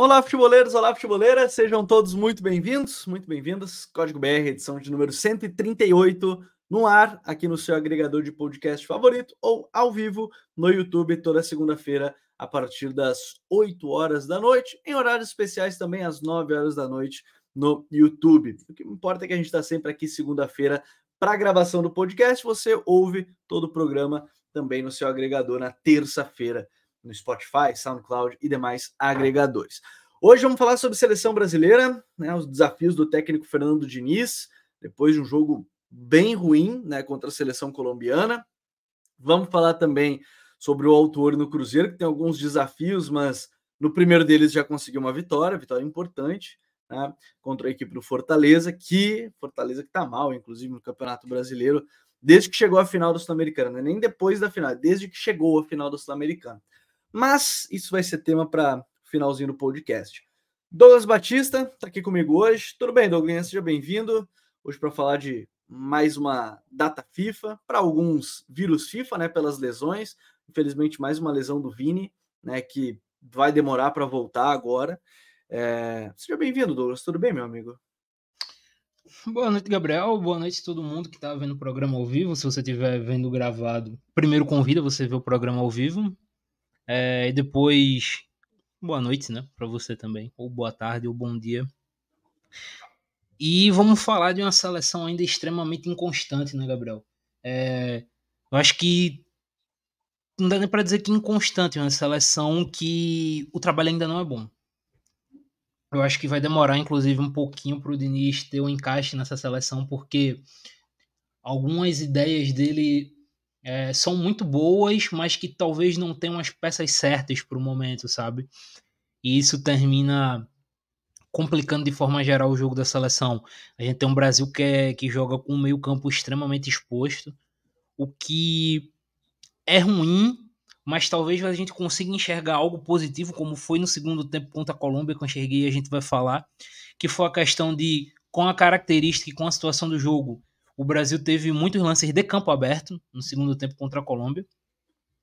Olá, futeboleiros, olá, futeboleiras, sejam todos muito bem-vindos, muito bem-vindas. Código BR, edição de número 138, no ar, aqui no seu agregador de podcast favorito ou ao vivo no YouTube, toda segunda-feira, a partir das 8 horas da noite, em horários especiais também às 9 horas da noite no YouTube. O que importa é que a gente está sempre aqui segunda-feira para a gravação do podcast. Você ouve todo o programa também no seu agregador na terça-feira no Spotify, SoundCloud e demais agregadores. Hoje vamos falar sobre seleção brasileira, né, os desafios do técnico Fernando Diniz, depois de um jogo bem ruim né, contra a seleção colombiana. Vamos falar também sobre o autor no Cruzeiro, que tem alguns desafios, mas no primeiro deles já conseguiu uma vitória, vitória importante, né, contra a equipe do Fortaleza, que Fortaleza que está mal, inclusive no Campeonato Brasileiro, desde que chegou à final do Sul-Americano, né, nem depois da final, desde que chegou à final do Sul-Americano. Mas isso vai ser tema para finalzinho do podcast. Douglas Batista está aqui comigo hoje. Tudo bem, Douglas? Seja bem-vindo. Hoje para falar de mais uma data FIFA, para alguns vírus FIFA, né, pelas lesões. Infelizmente, mais uma lesão do Vini, né, que vai demorar para voltar agora. É... Seja bem-vindo, Douglas. Tudo bem, meu amigo? Boa noite, Gabriel. Boa noite a todo mundo que está vendo o programa ao vivo. Se você estiver vendo gravado, primeiro convida você a ver o programa ao vivo. É, e depois, boa noite, né? Para você também. Ou boa tarde, ou bom dia. E vamos falar de uma seleção ainda extremamente inconstante, né, Gabriel? É, eu acho que não dá nem para dizer que inconstante, é uma seleção que o trabalho ainda não é bom. Eu acho que vai demorar, inclusive, um pouquinho para o Diniz ter um encaixe nessa seleção, porque algumas ideias dele é, são muito boas, mas que talvez não tenham as peças certas para o momento, sabe? E isso termina complicando de forma geral o jogo da seleção. A gente tem um Brasil que, é, que joga com um meio campo extremamente exposto, o que é ruim, mas talvez a gente consiga enxergar algo positivo, como foi no segundo tempo contra a Colômbia, que eu enxerguei e a gente vai falar, que foi a questão de, com a característica e com a situação do jogo, o Brasil teve muitos lances de campo aberto no segundo tempo contra a Colômbia.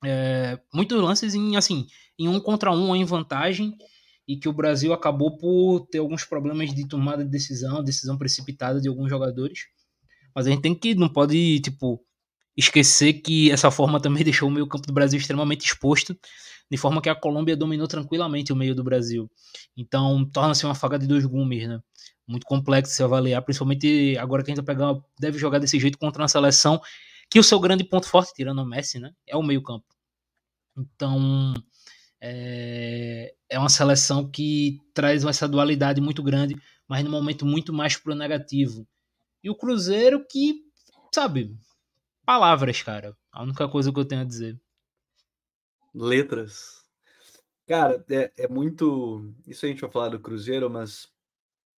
É, muitos lances em assim em um contra um em vantagem e que o Brasil acabou por ter alguns problemas de tomada de decisão, decisão precipitada de alguns jogadores. Mas a gente tem que não pode tipo esquecer que essa forma também deixou o meio campo do Brasil extremamente exposto, de forma que a Colômbia dominou tranquilamente o meio do Brasil. Então torna-se uma faca de dois gumes, né? muito complexo se avaliar, principalmente agora que a gente vai pegar, deve jogar desse jeito contra uma seleção que o seu grande ponto forte, tirando o Messi, né, é o meio-campo. Então, é, é uma seleção que traz essa dualidade muito grande, mas no momento muito mais pro negativo. E o Cruzeiro que, sabe, palavras, cara. A única coisa que eu tenho a dizer. Letras. Cara, é, é muito. Isso a gente vai falar do Cruzeiro, mas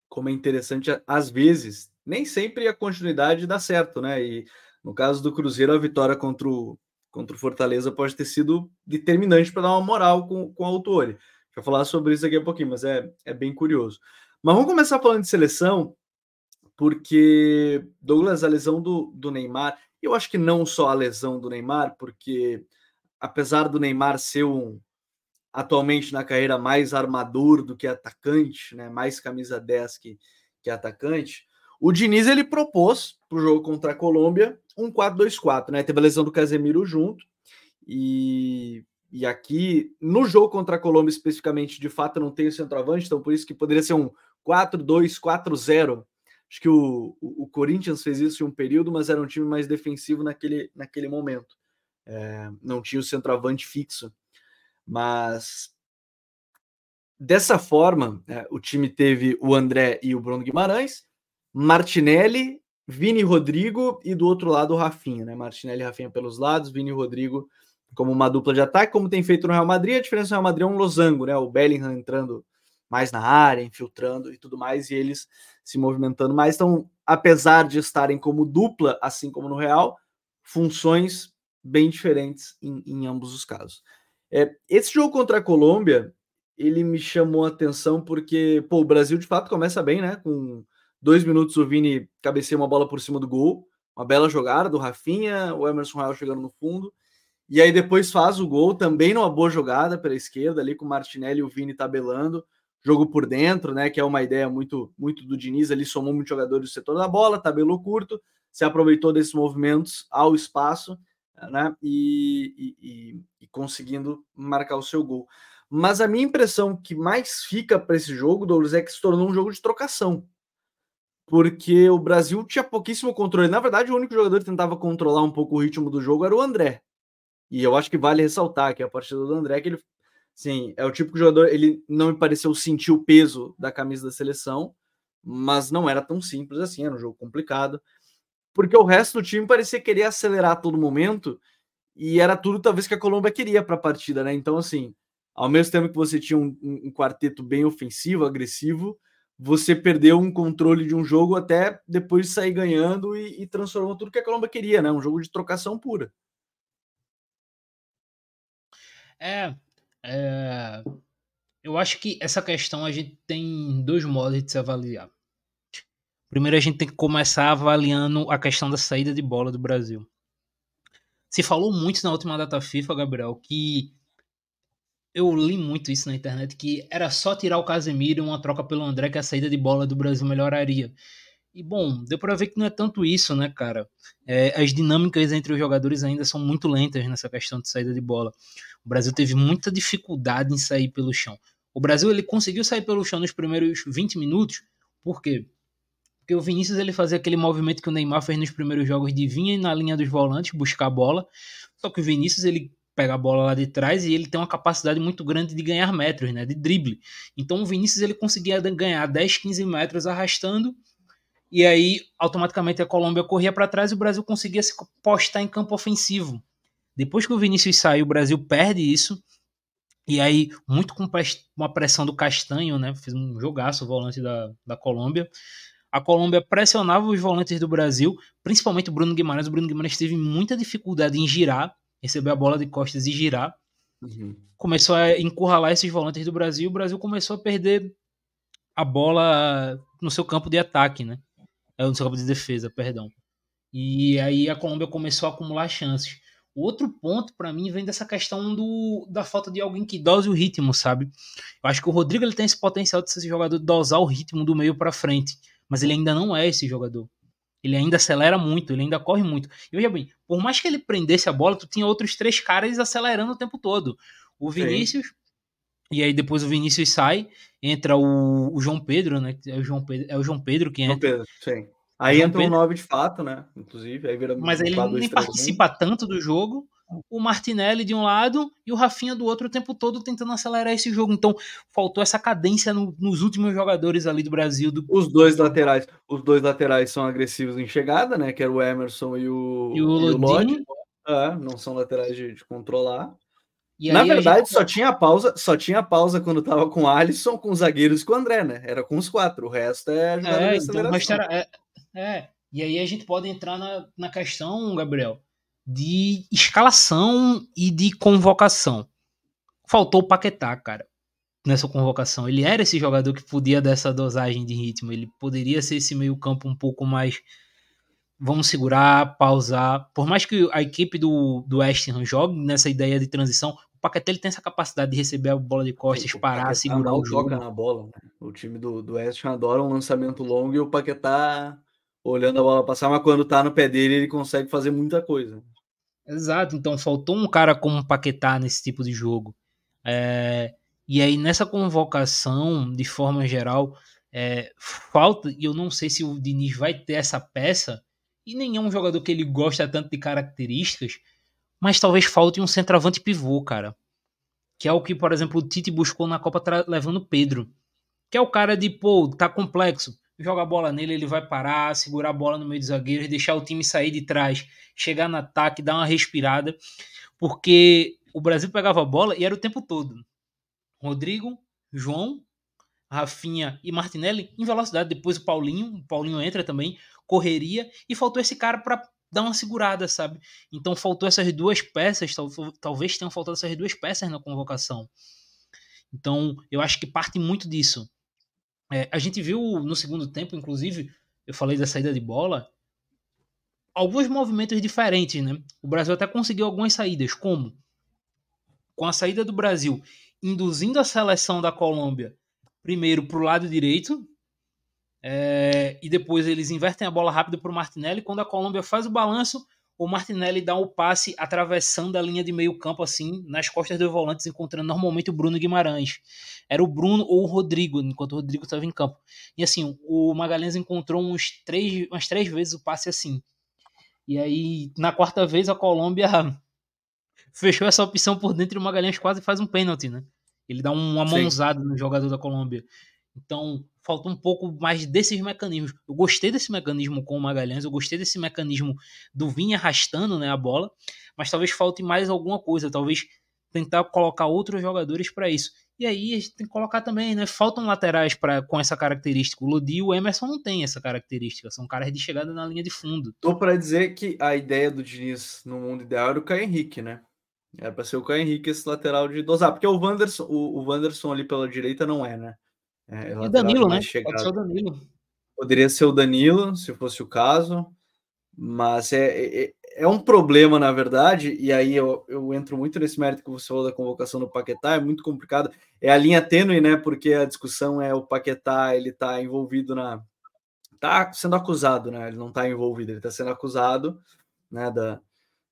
como é interessante, às vezes, nem sempre a continuidade dá certo, né? E no caso do Cruzeiro, a vitória contra o, contra o Fortaleza pode ter sido determinante para dar uma moral com, com o autor. Vou falar sobre isso aqui a pouquinho, mas é, é bem curioso. Mas vamos começar falando de seleção, porque, Douglas, a lesão do, do Neymar, eu acho que não só a lesão do Neymar, porque apesar do Neymar ser um, atualmente na carreira mais armador do que atacante, né? mais camisa 10 que, que atacante. O Diniz ele propôs para o jogo contra a Colômbia um 4-2-4, né? Teve a lesão do Casemiro junto. E, e aqui, no jogo contra a Colômbia, especificamente, de fato, não tem o centroavante, então por isso que poderia ser um 4-2-4-0. Acho que o, o, o, Corinthians fez isso em um período, mas era um time mais defensivo naquele, naquele momento. É, não tinha o centroavante fixo. Mas dessa forma, é, o time teve o André e o Bruno Guimarães, Martinelli, Vini Rodrigo e do outro lado o Rafinha, né? Martinelli e Rafinha pelos lados, Vini Rodrigo como uma dupla de ataque, como tem feito no Real Madrid. A diferença do Real Madrid é um losango, né? O Bellingham entrando mais na área, infiltrando e tudo mais, e eles se movimentando mais. Então, apesar de estarem como dupla, assim como no Real, funções bem diferentes em, em ambos os casos. É, esse jogo contra a Colômbia, ele me chamou a atenção porque, pô, o Brasil de fato começa bem, né? Com dois minutos o Vini cabeceia uma bola por cima do gol, uma bela jogada do Rafinha, o Emerson Royal chegando no fundo, e aí depois faz o gol também numa boa jogada pela esquerda, ali com o Martinelli e o Vini tabelando, jogo por dentro, né? Que é uma ideia muito, muito do Diniz. Ali somou muitos jogadores do setor da bola, tabelou curto, se aproveitou desses movimentos ao espaço, né? E, e, e, conseguindo marcar o seu gol. Mas a minha impressão que mais fica para esse jogo, Douglas, é que se tornou um jogo de trocação. Porque o Brasil tinha pouquíssimo controle. Na verdade, o único jogador que tentava controlar um pouco o ritmo do jogo era o André. E eu acho que vale ressaltar que a partida do André, que ele Sim, é o tipo de jogador, ele não me pareceu sentir o peso da camisa da seleção, mas não era tão simples assim, era um jogo complicado, porque o resto do time parecia querer acelerar a todo momento, e era tudo talvez que a Colômbia queria para a partida, né? Então, assim, ao mesmo tempo que você tinha um, um, quarteto bem ofensivo, agressivo, você perdeu um controle de um jogo até depois de sair ganhando e, e transformou tudo que a Colômbia queria, né? Um jogo de trocação pura. É, é, eu acho que essa questão a gente tem dois modos de se avaliar. Primeiro, a gente tem que começar avaliando a questão da saída de bola do Brasil. Se falou muito na última data FIFA, Gabriel, que eu li muito isso na internet, que era só tirar o Casemiro e uma troca pelo André que a saída de bola do Brasil melhoraria. E bom, deu para ver que não é tanto isso, né, cara? É, as dinâmicas entre os jogadores ainda são muito lentas nessa questão de saída de bola. O Brasil teve muita dificuldade em sair pelo chão. O Brasil ele conseguiu sair pelo chão nos primeiros 20 minutos, por quê? Porque o Vinícius ele fazia aquele movimento que o Neymar fez nos primeiros jogos de vir na linha dos volantes buscar a bola. Só que o Vinícius ele pega a bola lá de trás e ele tem uma capacidade muito grande de ganhar metros, né, de drible. Então o Vinícius ele conseguia ganhar 10, 15 metros arrastando e aí automaticamente a Colômbia corria para trás e o Brasil conseguia se postar em campo ofensivo. Depois que o Vinícius sai, o Brasil perde isso. E aí, muito com uma pressão do Castanho, né? Fez um jogaço o volante da, da Colômbia. A Colômbia pressionava os volantes do Brasil, principalmente o Bruno Guimarães. O Bruno Guimarães teve muita dificuldade em girar, receber a bola de costas e girar. Uhum. Começou a encurralar esses volantes do Brasil. O Brasil começou a perder a bola no seu campo de ataque, né? É, no seu campo de defesa, perdão. E aí a Colômbia começou a acumular chances. O outro ponto, para mim, vem dessa questão do, da falta de alguém que dose o ritmo, sabe? Eu acho que o Rodrigo ele tem esse potencial de ser esse jogador dosar o ritmo do meio para frente, mas ele ainda não é esse jogador. Ele ainda acelera muito, ele ainda corre muito. E veja bem, por mais que ele prendesse a bola, tu tinha outros três caras acelerando o tempo todo. O Vinícius, Sim. e aí depois o Vinícius sai, entra o, o João Pedro, né? É o João Pedro, é o João Pedro que entra. João Pedro, sim. Aí entra um 9 de fato, né? Inclusive, aí vira Mas ele nem participa tanto do jogo. O Martinelli de um lado e o Rafinha do outro o tempo todo tentando acelerar esse jogo. Então, faltou essa cadência no, nos últimos jogadores ali do Brasil. Do... Os dois laterais, os dois laterais são agressivos em chegada, né? Que era o Emerson e o, e o, e o Lodge. É, não são laterais de, de controlar. E Na verdade, gente... só tinha pausa, só tinha pausa quando tava com o Alisson, com os zagueiros e com o André, né? Era com os quatro. O resto é jogada é, de então, aceleração. Então, é, é, e aí a gente pode entrar na, na questão, Gabriel, de escalação e de convocação. Faltou o Paquetá, cara, nessa convocação. Ele era esse jogador que podia dar essa dosagem de ritmo. Ele poderia ser esse meio-campo um pouco mais. Vamos segurar, pausar. Por mais que a equipe do, do West Ham jogue nessa ideia de transição, o Paquetá ele tem essa capacidade de receber a bola de costas, Sim, parar, segurar o jogo. toca na bola. Né? O time do, do West Ham adora um lançamento longo e o Paquetá olhando a bola passar, mas quando tá no pé dele, ele consegue fazer muita coisa. Exato, então faltou um cara como Paquetá nesse tipo de jogo. É, e aí, nessa convocação, de forma geral, é, falta, e eu não sei se o Diniz vai ter essa peça, e nem é um jogador que ele gosta tanto de características, mas talvez falte um centroavante pivô, cara. Que é o que, por exemplo, o Tite buscou na Copa levando Pedro. Que é o cara de, pô, tá complexo joga a bola nele, ele vai parar, segurar a bola no meio dos zagueiros, deixar o time sair de trás, chegar no ataque, dar uma respirada, porque o Brasil pegava a bola e era o tempo todo. Rodrigo, João, Rafinha e Martinelli em velocidade. Depois o Paulinho, o Paulinho entra também, correria e faltou esse cara para dar uma segurada, sabe? Então faltou essas duas peças, talvez tenham faltado essas duas peças na convocação. Então eu acho que parte muito disso. É, a gente viu no segundo tempo, inclusive, eu falei da saída de bola, alguns movimentos diferentes, né? O Brasil até conseguiu algumas saídas, como com a saída do Brasil induzindo a seleção da Colômbia primeiro para o lado direito, é, e depois eles invertem a bola rápido para o Martinelli. Quando a Colômbia faz o balanço, o Martinelli dá o passe atravessando a linha de meio campo, assim, nas costas dos volantes, encontrando normalmente o Bruno Guimarães. Era o Bruno ou o Rodrigo, enquanto o Rodrigo estava em campo. E assim, o Magalhães encontrou uns três, umas três vezes o passe assim. E aí, na quarta vez, a Colômbia fechou essa opção por dentro e o Magalhães quase faz um pênalti, né? Ele dá uma mãozada no jogador da Colômbia. Então, falta um pouco mais desses mecanismos. Eu gostei desse mecanismo com o Magalhães, eu gostei desse mecanismo do Vinha arrastando né, a bola, mas talvez falte mais alguma coisa, talvez tentar colocar outros jogadores para isso. E aí a gente tem que colocar também, né? Faltam laterais para com essa característica. O Lodi e o Emerson não têm essa característica, são caras de chegada na linha de fundo. Tô para dizer que a ideia do Diniz no mundo ideal era o Caio Henrique, né? Era para ser o Caio Henrique esse lateral de dosar, porque o Wanderson, o, o Wanderson ali pela direita não é, né? É, e Danilo, né? Chegado. Pode ser o Danilo. Poderia ser o Danilo, se fosse o caso, mas é, é, é um problema, na verdade, e aí eu, eu entro muito nesse mérito que você falou da convocação do Paquetá, é muito complicado. É a linha tênue, né? Porque a discussão é o Paquetá, ele tá envolvido na. tá sendo acusado, né? Ele não tá envolvido, ele tá sendo acusado, né? Da,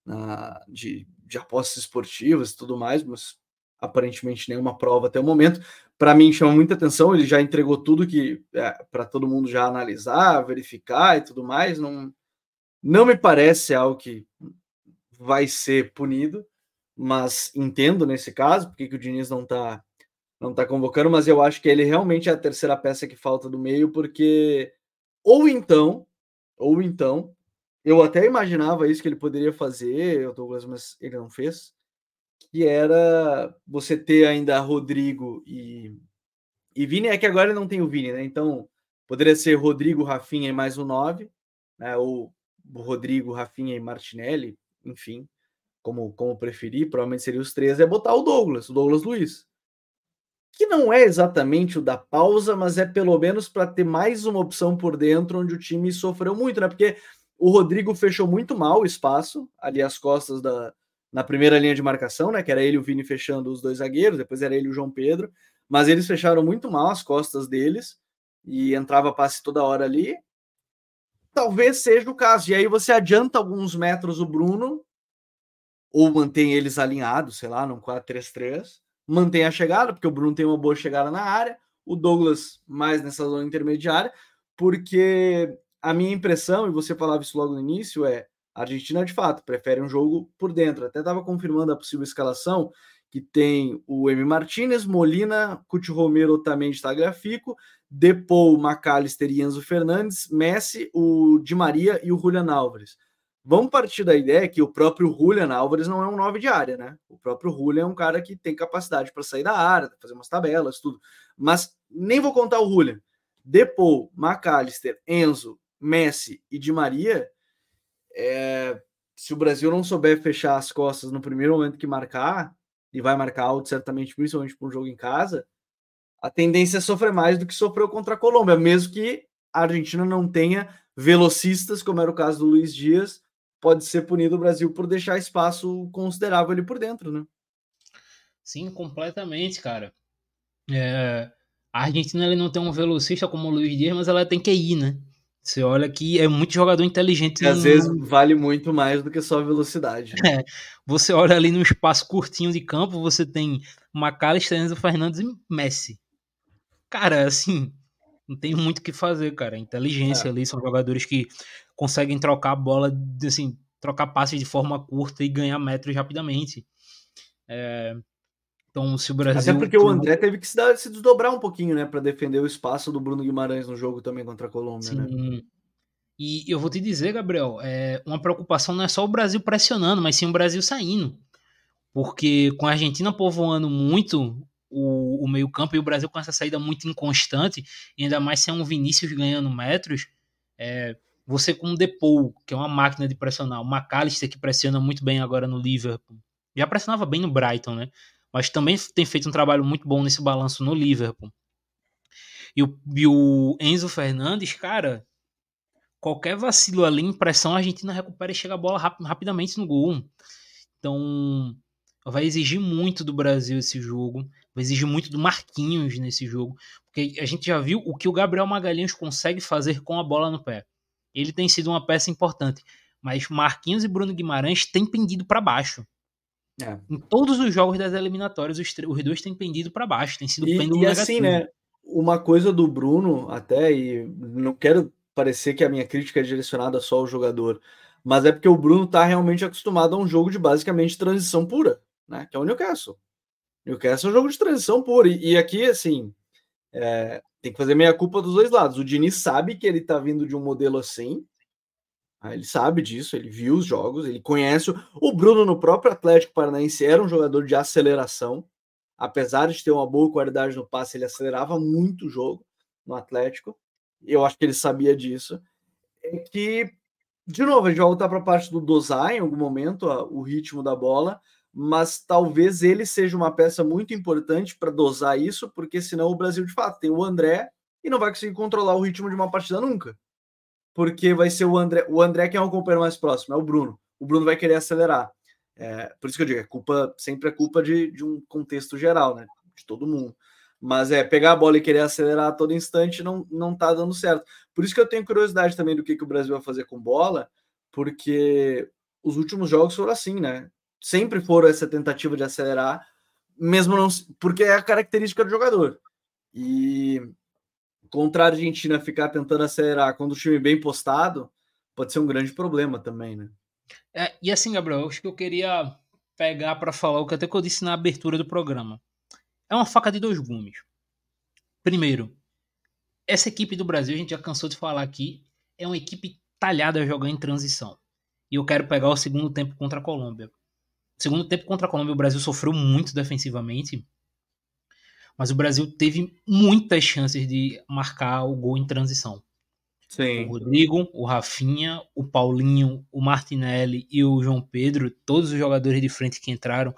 na, de, de apostas esportivas e tudo mais, mas aparentemente nenhuma prova até o momento. Para mim chama muita atenção, ele já entregou tudo que é, para todo mundo já analisar, verificar e tudo mais. Não, não me parece algo que vai ser punido, mas entendo nesse caso porque que o Diniz não está não tá convocando, mas eu acho que ele realmente é a terceira peça que falta do meio, porque ou então, ou então, eu até imaginava isso que ele poderia fazer, Douglas, mas ele não fez que era você ter ainda Rodrigo e, e Vini, é que agora não tem o Vini, né? Então poderia ser Rodrigo, Rafinha e mais um 9, né? Ou Rodrigo, Rafinha e Martinelli, enfim, como, como preferir, provavelmente seria os três, é botar o Douglas, o Douglas Luiz. Que não é exatamente o da pausa, mas é pelo menos para ter mais uma opção por dentro onde o time sofreu muito, né? Porque o Rodrigo fechou muito mal o espaço ali às costas da, na primeira linha de marcação, né? Que era ele e o Vini fechando os dois zagueiros, depois era ele e o João Pedro, mas eles fecharam muito mal as costas deles e entrava passe toda hora ali. Talvez seja o caso. E aí você adianta alguns metros o Bruno, ou mantém eles alinhados, sei lá, num 4-3-3, mantém a chegada, porque o Bruno tem uma boa chegada na área, o Douglas mais nessa zona intermediária, porque a minha impressão, e você falava isso logo no início, é a Argentina, de fato, prefere um jogo por dentro. Até estava confirmando a possível escalação, que tem o M. Martinez, Molina, Cuti Romero, Otamendi, Tagliafico, Depou, McAllister e Enzo Fernandes, Messi, o Di Maria e o Julian Álvares. Vamos partir da ideia que o próprio Julian Álvares não é um 9 de área, né? O próprio Julian é um cara que tem capacidade para sair da área, fazer umas tabelas, tudo. Mas nem vou contar o Julian. Depou, McAllister, Enzo, Messi e Di Maria é, se o Brasil não souber fechar as costas no primeiro momento que marcar, e vai marcar alto certamente, principalmente para um jogo em casa, a tendência é sofrer mais do que sofreu contra a Colômbia, mesmo que a Argentina não tenha velocistas, como era o caso do Luiz Dias, pode ser punido o Brasil por deixar espaço considerável ali por dentro, né? Sim, completamente, cara. É, a Argentina ele não tem um velocista como o Luiz Dias, mas ela tem que ir, né? Você olha que é muito jogador inteligente. E às vezes vale muito mais do que só velocidade. É, você olha ali no espaço curtinho de campo, você tem McAllister, Enzo Fernandes e Messi. Cara, assim, não tem muito o que fazer, cara. Inteligência é. ali, são jogadores que conseguem trocar a bola, assim, trocar passes de forma curta e ganhar metros rapidamente. É, então, se o Brasil. Até porque o André teve que se, dar, se desdobrar um pouquinho, né, para defender o espaço do Bruno Guimarães no jogo também contra a Colômbia, né? Sim. né? E eu vou te dizer, Gabriel, é, uma preocupação não é só o Brasil pressionando, mas sim o Brasil saindo. Porque com a Argentina povoando muito o, o meio-campo e o Brasil com essa saída muito inconstante, e ainda mais sem um Vinícius ganhando metros, é, você com o Depou, que é uma máquina de pressionar, o McAllister que pressiona muito bem agora no Liverpool, já pressionava bem no Brighton, né? Mas também tem feito um trabalho muito bom nesse balanço no Liverpool. E o, e o Enzo Fernandes, cara, qualquer vacilo ali, impressão, a Argentina recupera e chega a bola rap, rapidamente no gol. Então, vai exigir muito do Brasil esse jogo, vai exigir muito do Marquinhos nesse jogo, porque a gente já viu o que o Gabriel Magalhães consegue fazer com a bola no pé. Ele tem sido uma peça importante, mas Marquinhos e Bruno Guimarães têm pendido para baixo. É. Em todos os jogos das eliminatórias, os, os dois têm pendido para baixo, tem sido e, pêndulo e assim, né? Uma coisa do Bruno, até, e não quero parecer que a minha crítica é direcionada só ao jogador, mas é porque o Bruno tá realmente acostumado a um jogo de basicamente transição pura, né? Que é o Newcastle. Newcastle é um jogo de transição pura. E, e aqui, assim, é, tem que fazer meia culpa dos dois lados. O Diniz sabe que ele tá vindo de um modelo assim, ele sabe disso, ele viu os jogos, ele conhece. O Bruno, no próprio Atlético Paranaense, era um jogador de aceleração. Apesar de ter uma boa qualidade no passe, ele acelerava muito o jogo no Atlético. Eu acho que ele sabia disso. É que, de novo, a gente vai voltar para a parte do dosar em algum momento, o ritmo da bola, mas talvez ele seja uma peça muito importante para dosar isso, porque senão o Brasil, de fato, tem o André e não vai conseguir controlar o ritmo de uma partida nunca porque vai ser o André. O André que é um companheiro mais próximo, é o Bruno. O Bruno vai querer acelerar. É, por isso que eu digo, é culpa, sempre é culpa de, de um contexto geral, né? De todo mundo. Mas é pegar a bola e querer acelerar a todo instante não, não tá dando certo. Por isso que eu tenho curiosidade também do que, que o Brasil vai fazer com bola, porque os últimos jogos foram assim, né? Sempre foram essa tentativa de acelerar, mesmo não. Porque é a característica do jogador. E contra a Argentina ficar tentando acelerar quando o time bem postado, pode ser um grande problema também, né? É, e assim, Gabriel, acho que eu queria pegar para falar o que até que eu disse na abertura do programa. É uma faca de dois gumes. Primeiro, essa equipe do Brasil, a gente já cansou de falar aqui, é uma equipe talhada a jogar em transição. E eu quero pegar o segundo tempo contra a Colômbia. segundo tempo contra a Colômbia, o Brasil sofreu muito defensivamente mas o Brasil teve muitas chances de marcar o gol em transição. Sim. O Rodrigo, o Rafinha, o Paulinho, o Martinelli e o João Pedro, todos os jogadores de frente que entraram,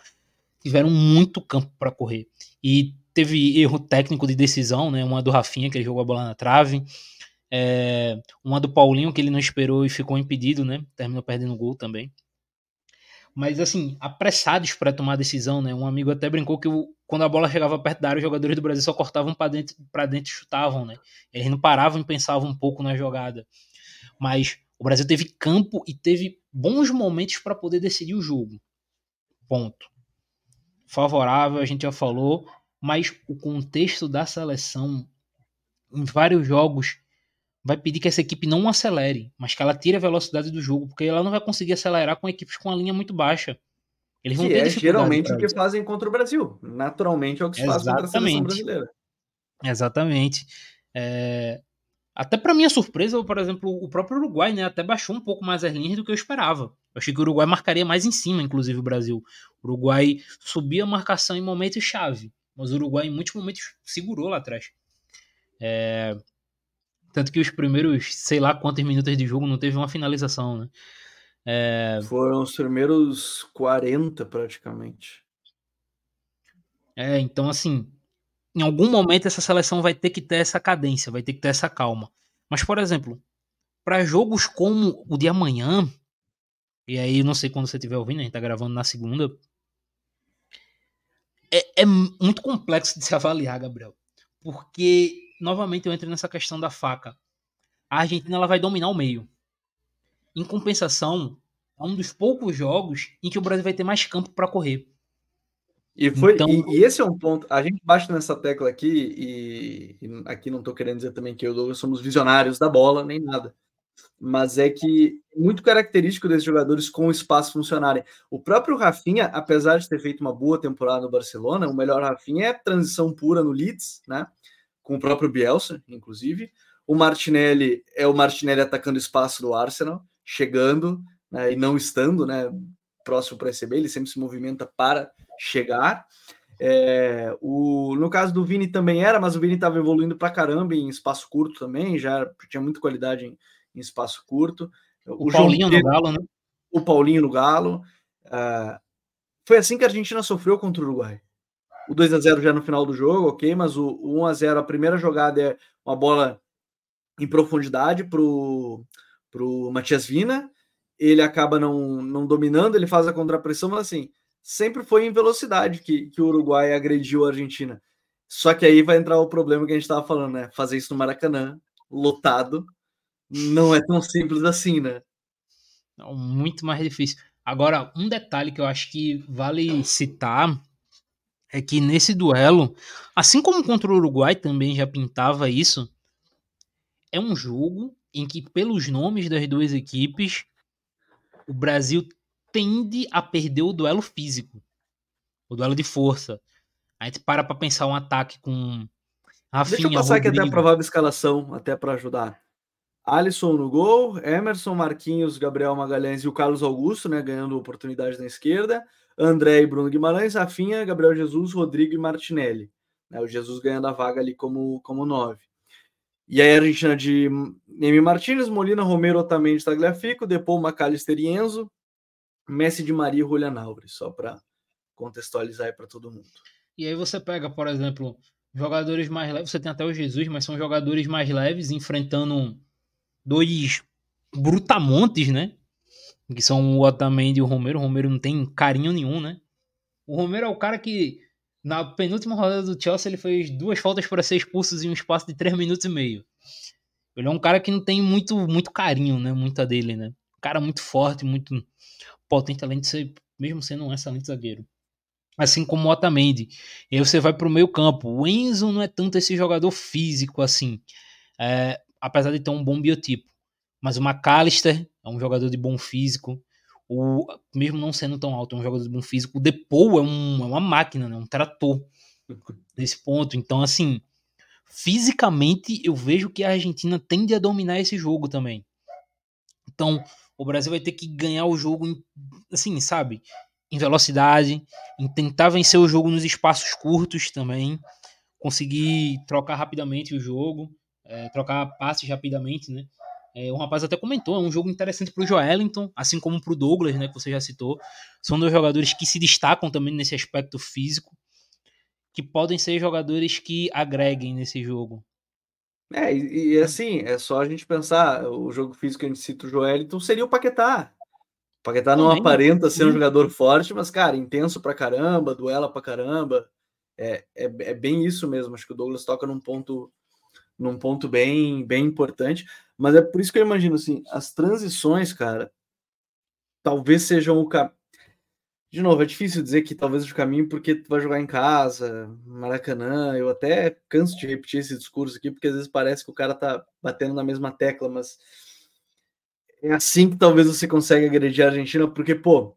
tiveram muito campo para correr. E teve erro técnico de decisão, né? Uma do Rafinha, que ele jogou a bola na trave. É, uma do Paulinho, que ele não esperou e ficou impedido, né? Terminou perdendo o gol também mas assim, apressados para tomar decisão, né? Um amigo até brincou que o, quando a bola chegava perto da área, os jogadores do Brasil só cortavam para dentro, para dentro e chutavam, né? Eles não paravam e pensavam um pouco na jogada. Mas o Brasil teve campo e teve bons momentos para poder decidir o jogo. Ponto. Favorável, a gente já falou, mas o contexto da seleção em vários jogos vai pedir que essa equipe não acelere, mas que ela tire a velocidade do jogo, porque ela não vai conseguir acelerar com equipes com a linha muito baixa. Eles vão que é geralmente o que fazem contra o Brasil. Naturalmente é o que se faz contra a seleção brasileira. Exatamente. É... Até para minha surpresa, por exemplo, o próprio Uruguai né, até baixou um pouco mais as linhas do que eu esperava. Eu achei que o Uruguai marcaria mais em cima, inclusive o Brasil. O Uruguai subia a marcação em momentos chave, mas o Uruguai em muitos momentos segurou lá atrás. É... Tanto que os primeiros, sei lá quantos minutos de jogo não teve uma finalização, né? É... Foram os primeiros 40 praticamente. É, então assim, em algum momento essa seleção vai ter que ter essa cadência, vai ter que ter essa calma. Mas, por exemplo, para jogos como o de amanhã, e aí não sei quando você estiver ouvindo, a gente tá gravando na segunda, é, é muito complexo de se avaliar, Gabriel. Porque novamente eu entro nessa questão da faca. A Argentina ela vai dominar o meio. Em compensação, é um dos poucos jogos em que o Brasil vai ter mais campo para correr. E, foi, então... e, e, esse é um ponto. A gente bate nessa tecla aqui, e, e aqui não estou querendo dizer também que eu Douglas somos visionários da bola, nem nada. Mas é que é muito característico desses jogadores com espaço funcionarem. O próprio Rafinha, apesar de ter feito uma boa temporada no Barcelona, o melhor Rafinha é transição pura no Leeds, né? Com o próprio Bielsa, inclusive. O Martinelli é o Martinelli atacando espaço do Arsenal, chegando né, e não estando né, próximo para receber, ele sempre se movimenta para chegar. É, o, no caso do Vini também era, mas o Vini estava evoluindo para caramba em espaço curto também, já tinha muita qualidade em, em espaço curto. O, o Paulinho Pedro, no Galo, né? O Paulinho no Galo. Uh, foi assim que a Argentina sofreu contra o Uruguai o 2 a 0 já no final do jogo, ok, mas o, o 1 a 0 a primeira jogada é uma bola em profundidade pro pro Matias Vina, ele acaba não, não dominando, ele faz a contrapressão, mas assim, sempre foi em velocidade que, que o Uruguai agrediu a Argentina. Só que aí vai entrar o problema que a gente estava falando, né? Fazer isso no Maracanã, lotado, não é tão simples assim, né? Não, muito mais difícil. Agora, um detalhe que eu acho que vale citar é que nesse duelo, assim como contra o Uruguai também já pintava isso, é um jogo em que, pelos nomes das duas equipes, o Brasil tende a perder o duelo físico, o duelo de força. A gente para para pensar um ataque com Rafinha, Deixa eu passar Rodrigo. aqui até a provável escalação, até para ajudar. Alisson no gol, Emerson, Marquinhos, Gabriel Magalhães e o Carlos Augusto, né, ganhando oportunidade na esquerda. André e Bruno Guimarães, Rafinha, Gabriel Jesus, Rodrigo e Martinelli. Né, o Jesus ganhando a vaga ali como, como nove. E aí a Argentina de Nemi Martins, Molina, Romero, Otamendi, Tagliafico, Depou, McAllister e Enzo, Messi de Maria e Julian Alves, só para contextualizar para todo mundo. E aí você pega, por exemplo, jogadores mais leves, você tem até o Jesus, mas são jogadores mais leves enfrentando dois brutamontes, né? Que são o Otamendi e o Romero. O Romero não tem carinho nenhum, né? O Romero é o cara que na penúltima rodada do Chelsea ele fez duas faltas para ser expulsos em um espaço de três minutos e meio. Ele é um cara que não tem muito, muito carinho, né? Muita dele, né? Um cara muito forte, muito potente, além de ser, mesmo sendo um excelente zagueiro. Assim como o Otamendi. E aí você vai para o meio campo. O Enzo não é tanto esse jogador físico assim. É, apesar de ter um bom biotipo. Mas o McAllister é um jogador de bom físico. O, mesmo não sendo tão alto, é um jogador de bom físico. O Depou é, um, é uma máquina, né? um trator nesse ponto. Então, assim, fisicamente eu vejo que a Argentina tende a dominar esse jogo também. Então, o Brasil vai ter que ganhar o jogo, assim, sabe? Em velocidade, em tentar vencer o jogo nos espaços curtos também, conseguir trocar rapidamente o jogo é, trocar passes rapidamente, né? É, o rapaz até comentou, é um jogo interessante para o Joelinton, assim como para o Douglas, né, que você já citou. São dois jogadores que se destacam também nesse aspecto físico, que podem ser jogadores que agreguem nesse jogo. É, e, e assim, é só a gente pensar, o jogo físico que a gente cita o Joelinton seria o Paquetá. O Paquetá não Também, aparenta ser um jogador forte, mas, cara, intenso pra caramba, duela pra caramba. É, é, é bem isso mesmo. Acho que o Douglas toca num ponto num ponto bem, bem importante. Mas é por isso que eu imagino assim, as transições, cara, talvez sejam o caminho. De novo, é difícil dizer que talvez o caminho porque tu vai jogar em casa, Maracanã. Eu até canso de repetir esse discurso aqui, porque às vezes parece que o cara tá batendo na mesma tecla, mas é assim que talvez você consiga agredir a Argentina, porque, pô,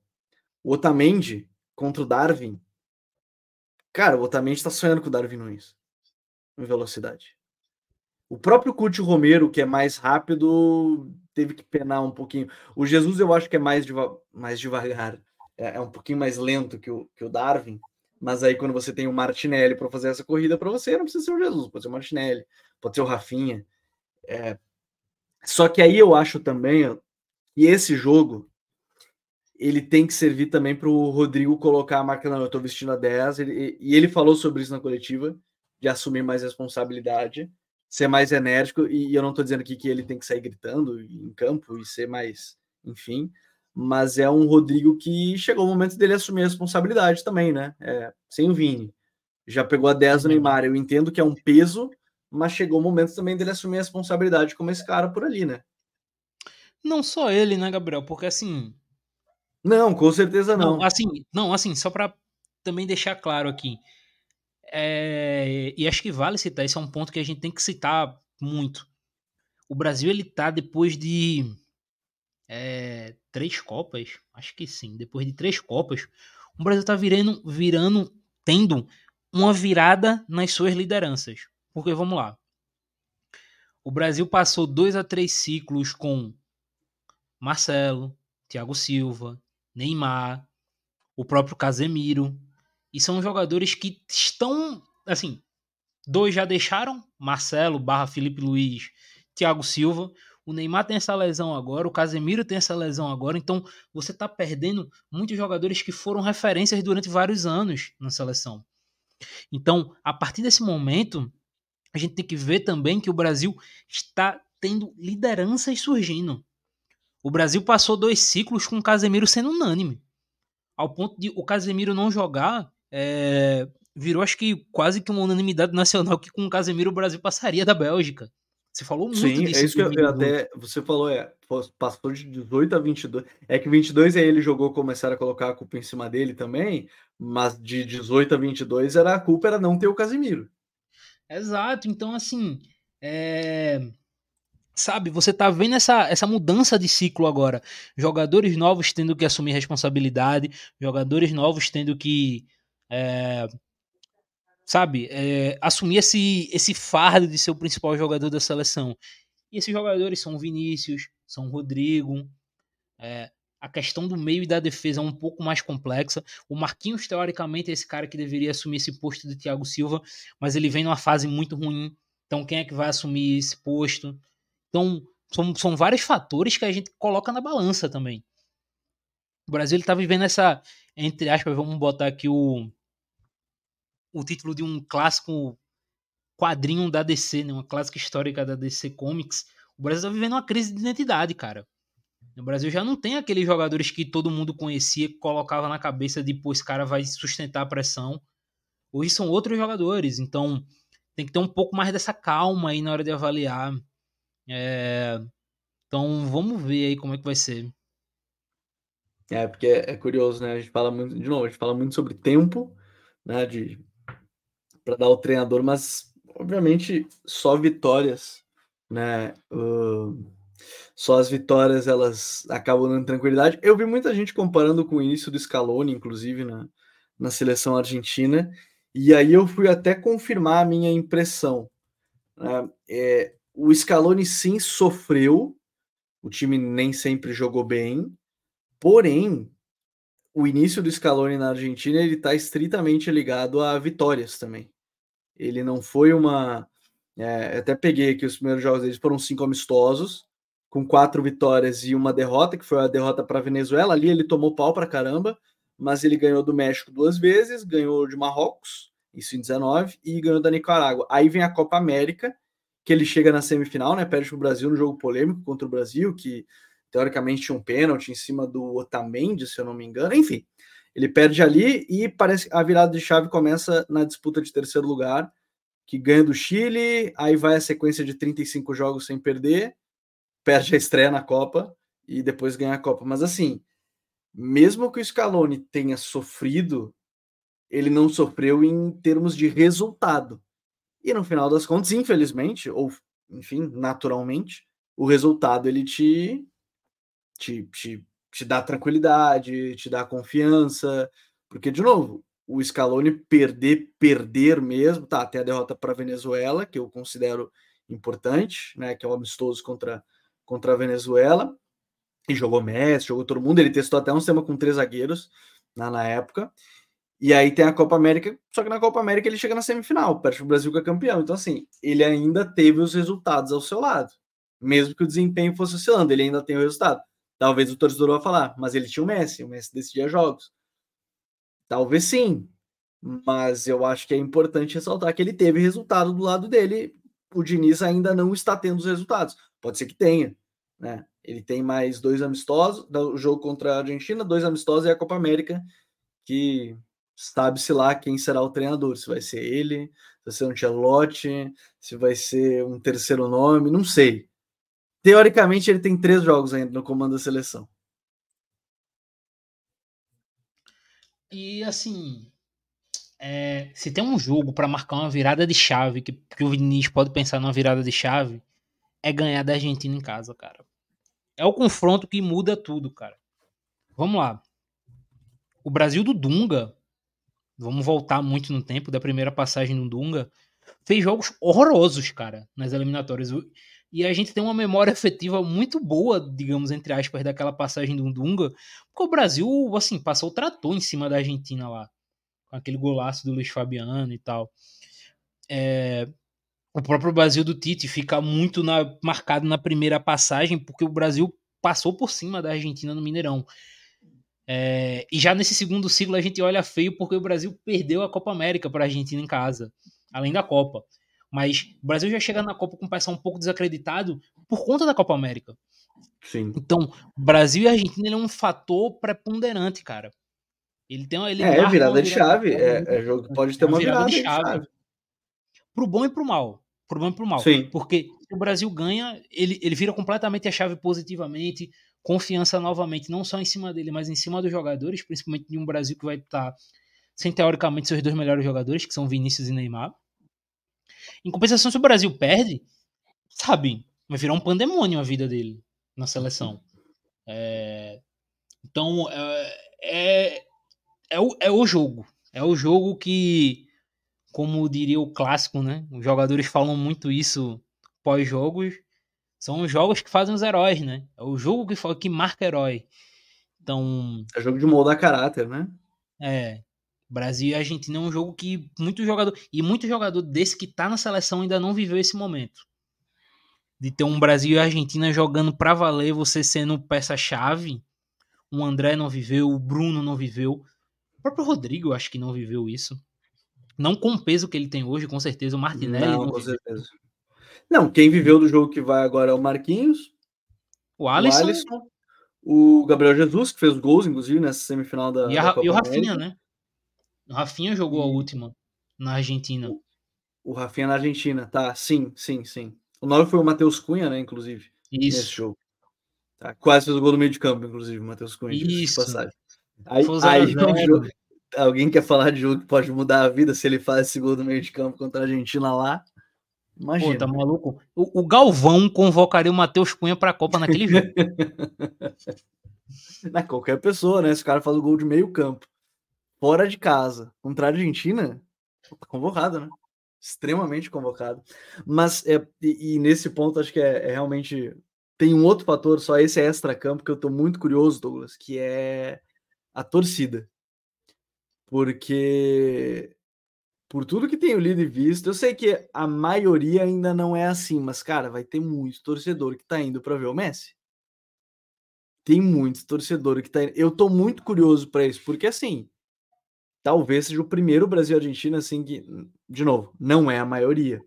o Otamendi contra o Darwin. Cara, o Otamendi tá sonhando com o Darwin Nunes em velocidade. O próprio Coutinho Romero, que é mais rápido, teve que penar um pouquinho. O Jesus eu acho que é mais, deva mais devagar, é, é, um pouquinho mais lento que o, que o Darwin. Mas aí quando você tem o Martinelli para fazer essa corrida para você, não precisa ser o Jesus, pode ser o Martinelli, pode ser o Rafinha. É... Só que aí eu acho também ó, que esse jogo ele tem que servir também para o Rodrigo colocar a marca, não, eu estou vestindo a 10, ele, e ele falou sobre isso na coletiva, de assumir mais responsabilidade ser mais enérgico, e eu não estou dizendo aqui que ele tem que sair gritando em campo e ser mais, enfim, mas é um Rodrigo que chegou o momento dele assumir a responsabilidade também, né? É, sem o Vini. Já pegou a 10 do. Neymar, eu entendo que é um peso, mas chegou o momento também dele assumir a responsabilidade como esse cara por ali, né? Não só ele, né, Gabriel? Porque assim. Não, com certeza não. não assim, não, assim, só para também deixar claro aqui. É, e acho que vale citar, esse é um ponto que a gente tem que citar muito. O Brasil, ele tá depois de é, três Copas, acho que sim, depois de três Copas, o Brasil tá virando, virando, tendo uma virada nas suas lideranças. Porque, vamos lá, o Brasil passou dois a três ciclos com Marcelo, Thiago Silva, Neymar, o próprio Casemiro, e são jogadores que estão, assim, dois já deixaram, Marcelo, barra Felipe Luiz, Thiago Silva. O Neymar tem essa lesão agora, o Casemiro tem essa lesão agora, então você está perdendo muitos jogadores que foram referências durante vários anos na seleção. Então, a partir desse momento, a gente tem que ver também que o Brasil está tendo lideranças surgindo. O Brasil passou dois ciclos com o Casemiro sendo unânime. ao ponto de o Casemiro não jogar, é, virou acho que quase que uma unanimidade nacional que com o Casemiro o Brasil passaria da Bélgica. Você falou muito Sim, disso. é isso que eu, eu até. Você falou, é. Passou de 18 a 22. É que 22 aí ele jogou, começaram a colocar a culpa em cima dele também, mas de 18 a 22 era a culpa era não ter o Casemiro. Exato, então assim. É... Sabe, você tá vendo essa, essa mudança de ciclo agora. Jogadores novos tendo que assumir responsabilidade, jogadores novos tendo que. É sabe, é, assumir esse, esse fardo de ser o principal jogador da seleção. E esses jogadores são Vinícius, são Rodrigo. É, a questão do meio e da defesa é um pouco mais complexa. O Marquinhos, teoricamente, é esse cara que deveria assumir esse posto do Thiago Silva, mas ele vem numa fase muito ruim. Então, quem é que vai assumir esse posto? Então, são, são vários fatores que a gente coloca na balança também. O Brasil está vivendo essa, entre aspas, vamos botar aqui o, o título de um clássico quadrinho da DC, né? uma clássica histórica da DC Comics, o Brasil tá vivendo uma crise de identidade, cara. O Brasil já não tem aqueles jogadores que todo mundo conhecia, que colocava na cabeça de, pô, esse cara vai sustentar a pressão. Hoje são outros jogadores, então tem que ter um pouco mais dessa calma aí na hora de avaliar. É... Então vamos ver aí como é que vai ser. É, porque é curioso, né? A gente fala muito, de novo, a gente fala muito sobre tempo, né? De para dar ao treinador, mas obviamente só vitórias, né? Uh, só as vitórias elas acabam dando tranquilidade. Eu vi muita gente comparando com o início do Scaloni, inclusive na, na seleção argentina, e aí eu fui até confirmar a minha impressão. Né? É, o Scaloni sim sofreu, o time nem sempre jogou bem, porém o início do Scaloni na Argentina ele está estritamente ligado a vitórias também. Ele não foi uma. É, até peguei aqui os primeiros jogos deles, foram cinco amistosos, com quatro vitórias e uma derrota, que foi a derrota para a Venezuela. Ali ele tomou pau para caramba, mas ele ganhou do México duas vezes, ganhou de Marrocos, isso em 19, e ganhou da Nicarágua. Aí vem a Copa América, que ele chega na semifinal, né? Perde para o Brasil no jogo polêmico contra o Brasil, que teoricamente tinha um pênalti em cima do Otamendi, se eu não me engano. Enfim, ele perde ali e parece a virada de chave começa na disputa de terceiro lugar, que ganha do Chile, aí vai a sequência de 35 jogos sem perder, perde a estreia na Copa e depois ganha a Copa. Mas assim, mesmo que o Scaloni tenha sofrido, ele não sofreu em termos de resultado. E no final das contas, infelizmente, ou enfim, naturalmente, o resultado ele te te, te, te dá tranquilidade, te dá confiança, porque, de novo, o Scaloni perder, perder mesmo, tá, tem a derrota para a Venezuela, que eu considero importante, né, que é o um amistoso contra, contra a Venezuela, e jogou Messi, jogou todo mundo, ele testou até um sistema com três zagueiros na, na época, e aí tem a Copa América, só que na Copa América ele chega na semifinal, perde o Brasil que é campeão, então assim, ele ainda teve os resultados ao seu lado, mesmo que o desempenho fosse oscilando, ele ainda tem o resultado. Talvez o torcedor vá falar, mas ele tinha o Messi, o Messi decidia jogos. Talvez sim, mas eu acho que é importante ressaltar que ele teve resultado do lado dele. O Diniz ainda não está tendo os resultados. Pode ser que tenha, né? Ele tem mais dois amistosos, o jogo contra a Argentina, dois amistosos e a Copa América, que sabe-se lá quem será o treinador, se vai ser ele, se vai ser um Ancelotti, se vai ser um terceiro nome, não sei. Teoricamente, ele tem três jogos ainda no comando da seleção. E assim, é, se tem um jogo para marcar uma virada de chave, que, que o Vinícius pode pensar numa virada de chave, é ganhar da Argentina em casa, cara. É o confronto que muda tudo, cara. Vamos lá. O Brasil do Dunga, vamos voltar muito no tempo da primeira passagem do Dunga, fez jogos horrorosos, cara, nas eliminatórias. E a gente tem uma memória afetiva muito boa, digamos, entre aspas, daquela passagem do Dunga, porque o Brasil, assim, passou o trator em cima da Argentina lá, com aquele golaço do Luiz Fabiano e tal. É, o próprio Brasil do Tite fica muito na, marcado na primeira passagem, porque o Brasil passou por cima da Argentina no Mineirão. É, e já nesse segundo ciclo a gente olha feio porque o Brasil perdeu a Copa América para a Argentina em casa, além da Copa. Mas o Brasil já chega na Copa com o um pouco desacreditado por conta da Copa América. Sim. Então, Brasil e Argentina é um fator preponderante, cara. Ele tem ele é, virada de chave. É, é, jogo que pode ter é uma virada, virada de, chave. chave. Pro bom e pro mal. Pro bom e pro mal. Sim. Porque se o Brasil ganha, ele, ele vira completamente a chave positivamente, confiança novamente, não só em cima dele, mas em cima dos jogadores, principalmente de um Brasil que vai estar sem teoricamente seus dois melhores jogadores, que são Vinícius e Neymar. Em compensação, se o Brasil perde, sabe, vai virar um pandemônio a vida dele na seleção. É... Então, é, é, é, o, é o jogo. É o jogo que, como diria o clássico, né? Os jogadores falam muito isso pós-jogos. São os jogos que fazem os heróis, né? É o jogo que, que marca herói. Então. É jogo de moldar caráter, né? É. Brasil e Argentina é um jogo que muito jogador. E muito jogador desse que tá na seleção ainda não viveu esse momento. De ter um Brasil e Argentina jogando pra valer, você sendo peça-chave. O André não viveu, o Bruno não viveu. O próprio Rodrigo, eu acho que não viveu isso. Não com o peso que ele tem hoje, com certeza. O Martinelli. Não, não com viveu. certeza. Não, quem viveu do jogo que vai agora é o Marquinhos. O Alisson. O, Alisson, o Gabriel Jesus, que fez gols, inclusive, nessa semifinal da. E, a, da e o Rafinha, né? O Rafinha jogou a última na Argentina. O, o Rafinha na Argentina, tá. Sim, sim, sim. O 9 foi o Matheus Cunha, né, inclusive. Isso. Nesse jogo. Tá, quase fez o gol no meio de campo, inclusive, o Matheus Cunha. Isso. Passagem. Aí, aí jogo, alguém quer falar de jogo que pode mudar a vida se ele faz esse gol no meio de campo contra a Argentina lá? Imagina. Pô, tá maluco? O, o Galvão convocaria o Matheus Cunha pra Copa naquele jogo. Não, qualquer pessoa, né? Se o cara faz o gol de meio campo, fora de casa, contra a Argentina, tá convocado, né? Extremamente convocado. Mas, é, e, e nesse ponto, acho que é, é, realmente. Tem um outro fator, só esse é extra-campo, que eu tô muito curioso, Douglas, que é a torcida. Porque por tudo que tenho lido e visto, eu sei que a maioria ainda não é assim, mas cara, vai ter muito torcedor que tá indo para ver o Messi. Tem muito torcedor que tá indo. Eu tô muito curioso para isso, porque assim, talvez seja o primeiro Brasil Argentina assim que, de novo, não é a maioria,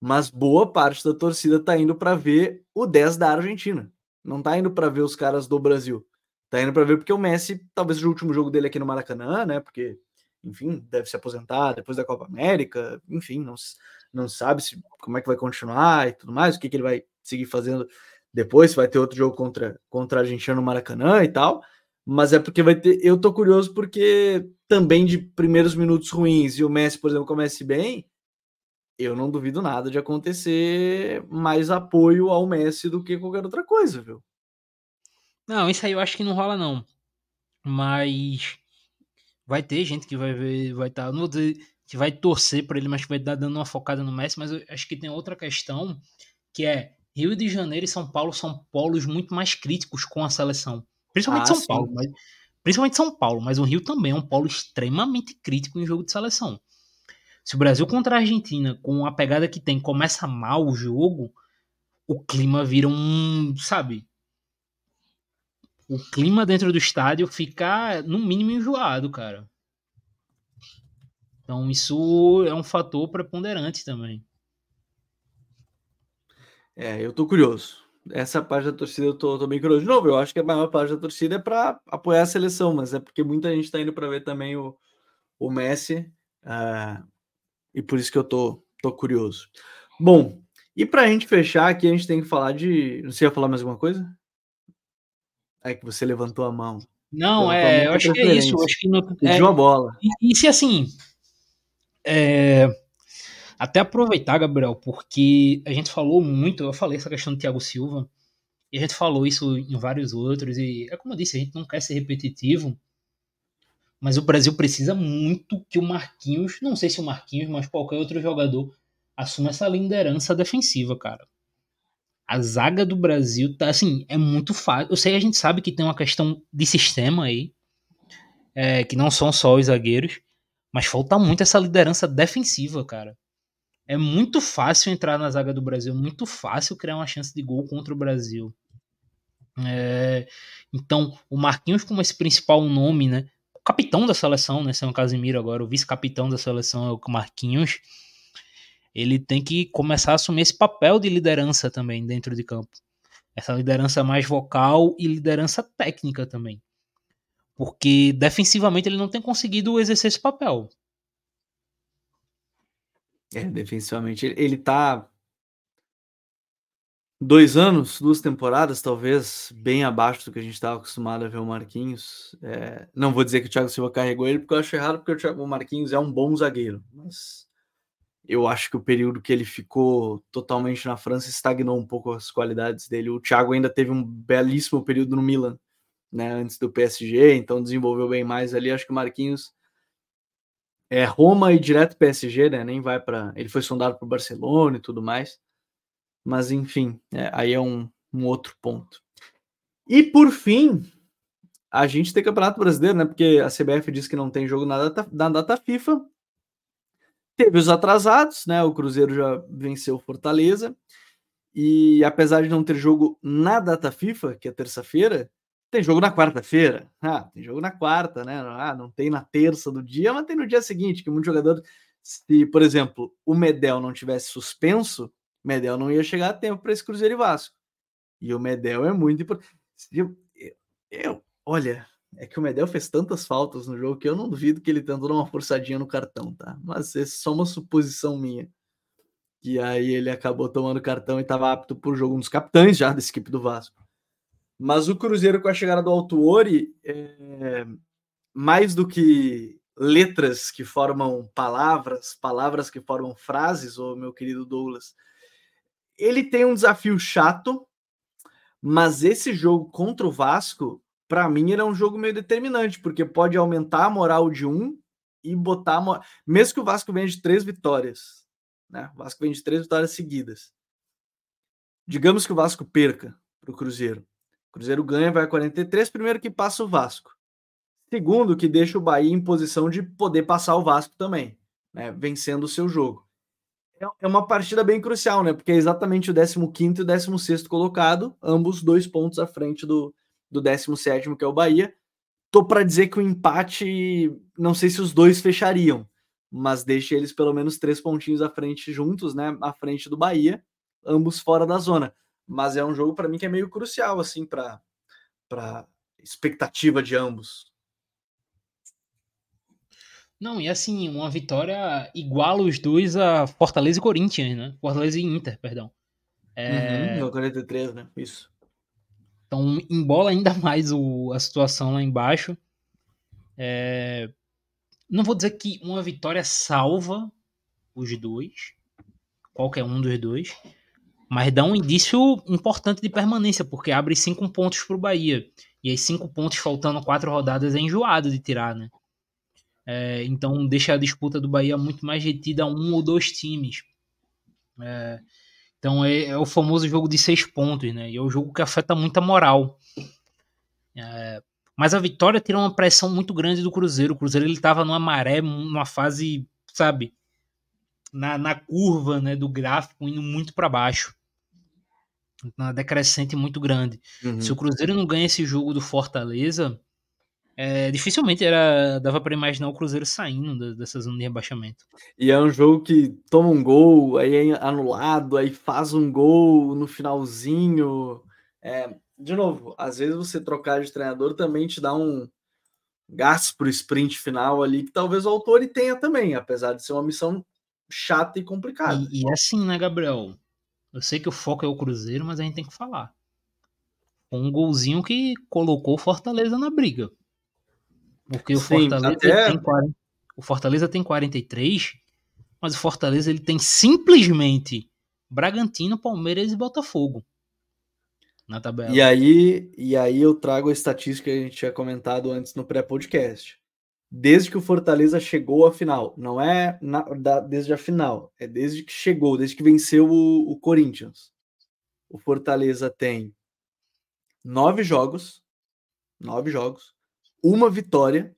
mas boa parte da torcida tá indo para ver o 10 da Argentina. Não tá indo para ver os caras do Brasil. Tá indo para ver porque o Messi, talvez seja o último jogo dele aqui no Maracanã, né? Porque enfim, deve se aposentar depois da Copa América, enfim, não, não sabe se, como é que vai continuar e tudo mais, o que, que ele vai seguir fazendo depois, se vai ter outro jogo contra, contra a Argentina no Maracanã e tal, mas é porque vai ter, eu tô curioso porque também de primeiros minutos ruins e o Messi, por exemplo, comece bem, eu não duvido nada de acontecer mais apoio ao Messi do que qualquer outra coisa, viu? Não, isso aí eu acho que não rola não. Mas vai ter gente que vai ver, vai estar, tá, não vou dizer que vai torcer para ele, mas que vai estar dando uma focada no Messi, mas eu acho que tem outra questão que é Rio de Janeiro e São Paulo são polos muito mais críticos com a seleção. Principalmente ah, São sim. Paulo, mas, principalmente São Paulo, mas o Rio também é um polo extremamente crítico em jogo de seleção. Se o Brasil contra a Argentina, com a pegada que tem, começa mal o jogo, o clima vira um, sabe, o clima dentro do estádio fica, no mínimo, enjoado, cara. Então, isso é um fator preponderante também. É, eu tô curioso. Essa parte da torcida eu tô, tô bem curioso. De novo, eu acho que a maior parte da torcida é para apoiar a seleção, mas é porque muita gente tá indo para ver também o, o Messi. Uh, e por isso que eu tô, tô curioso. Bom, e para a gente fechar aqui, a gente tem que falar de. Você ia falar mais alguma coisa? É que você levantou a mão. Não, é, eu acho que é isso. Eu acho que não, Pediu é, a bola. E, e se assim. É, até aproveitar, Gabriel, porque a gente falou muito, eu falei essa questão do Thiago Silva, e a gente falou isso em vários outros, e é como eu disse, a gente não quer ser repetitivo, mas o Brasil precisa muito que o Marquinhos, não sei se o Marquinhos, mas qualquer outro jogador, assuma essa liderança defensiva, cara a zaga do Brasil tá assim, é muito fácil. Eu sei a gente sabe que tem uma questão de sistema aí, é, que não são só os zagueiros, mas falta muito essa liderança defensiva, cara. É muito fácil entrar na zaga do Brasil, é muito fácil criar uma chance de gol contra o Brasil. É, então, o Marquinhos como esse principal nome, né? O capitão da seleção, né? São Casimiro agora, o vice-capitão da seleção é o Marquinhos ele tem que começar a assumir esse papel de liderança também dentro de campo. Essa liderança mais vocal e liderança técnica também. Porque defensivamente ele não tem conseguido exercer esse papel. É, defensivamente ele, ele tá dois anos, duas temporadas, talvez, bem abaixo do que a gente estava acostumado a ver o Marquinhos. É, não vou dizer que o Thiago Silva carregou ele, porque eu acho errado, porque o, Thiago, o Marquinhos é um bom zagueiro, mas eu acho que o período que ele ficou totalmente na França estagnou um pouco as qualidades dele. O Thiago ainda teve um belíssimo período no Milan, né, antes do PSG, então desenvolveu bem mais ali. Acho que o Marquinhos é Roma e direto PSG, né? Nem vai para. Ele foi sondado para o Barcelona e tudo mais. Mas enfim, é, aí é um, um outro ponto. E por fim, a gente tem Campeonato Brasileiro, né? Porque a CBF diz que não tem jogo na data, na data FIFA. Teve os atrasados, né? O Cruzeiro já venceu Fortaleza. E apesar de não ter jogo na data FIFA, que é terça-feira, tem jogo na quarta-feira. Ah, tem jogo na quarta, né? Ah, não tem na terça do dia, mas tem no dia seguinte, que muito jogador. Se, por exemplo, o Medel não tivesse suspenso, Medel não ia chegar a tempo para esse Cruzeiro e Vasco. E o Medel é muito importante. Eu, eu, olha, é que o Medel fez tantas faltas no jogo que eu não duvido que ele tentou dar uma forçadinha no cartão, tá? Mas é só uma suposição minha. E aí ele acabou tomando cartão e estava apto para o jogo, um dos capitães já dessa equipe do Vasco. Mas o Cruzeiro, com a chegada do Altuori, é... mais do que letras que formam palavras, palavras que formam frases, ô meu querido Douglas, ele tem um desafio chato, mas esse jogo contra o Vasco, para mim, era um jogo meio determinante, porque pode aumentar a moral de um e botar. Moral... Mesmo que o Vasco venha de três vitórias, né? O Vasco vem de três vitórias seguidas. Digamos que o Vasco perca para o Cruzeiro. Cruzeiro ganha, vai a 43, primeiro que passa o Vasco. Segundo, que deixa o Bahia em posição de poder passar o Vasco também, né? Vencendo o seu jogo. É, é uma partida bem crucial, né? Porque é exatamente o 15 e o 16 colocado, ambos dois pontos à frente do, do 17, que é o Bahia. Tô para dizer que o empate, não sei se os dois fechariam, mas deixa eles pelo menos três pontinhos à frente juntos, né? À frente do Bahia, ambos fora da zona. Mas é um jogo para mim que é meio crucial, assim, para para expectativa de ambos. Não, e assim, uma vitória iguala os dois a Fortaleza e Corinthians, né? Fortaleza e Inter, perdão. É... Uhum, 43, né? Isso. Então, embola ainda mais o, a situação lá embaixo. É... Não vou dizer que uma vitória salva os dois, qualquer um dos dois, mas dá um indício importante de permanência, porque abre cinco pontos para o Bahia. E aí, cinco pontos faltando quatro rodadas é enjoado de tirar, né? É, então deixa a disputa do Bahia muito mais retida a um ou dois times. É, então é, é, o famoso jogo de seis pontos, né? E é o jogo que afeta muito a moral. É, mas a vitória tira uma pressão muito grande do Cruzeiro. O Cruzeiro ele estava numa maré, numa fase, sabe, na, na curva né, do gráfico, indo muito para baixo. Uma decrescente muito grande. Uhum. Se o Cruzeiro não ganha esse jogo do Fortaleza, é, dificilmente era dava para imaginar o Cruzeiro saindo dessa zona de rebaixamento. E é um jogo que toma um gol, aí é anulado, aí faz um gol no finalzinho. É, de novo, às vezes você trocar de treinador também te dá um gasto pro sprint final ali, que talvez o autor tenha também, apesar de ser uma missão chata e complicada. E, e assim, né, Gabriel? Eu sei que o foco é o Cruzeiro, mas a gente tem que falar. Um golzinho que colocou Fortaleza na briga. Porque o Sim, Fortaleza até... tem 40, o Fortaleza tem 43, mas o Fortaleza ele tem simplesmente Bragantino, Palmeiras e Botafogo na tabela. E aí, e aí eu trago a estatística que a gente tinha comentado antes no pré-podcast. Desde que o Fortaleza chegou à final, não é na, da, desde a final, é desde que chegou, desde que venceu o, o Corinthians. O Fortaleza tem nove jogos, nove jogos, uma vitória,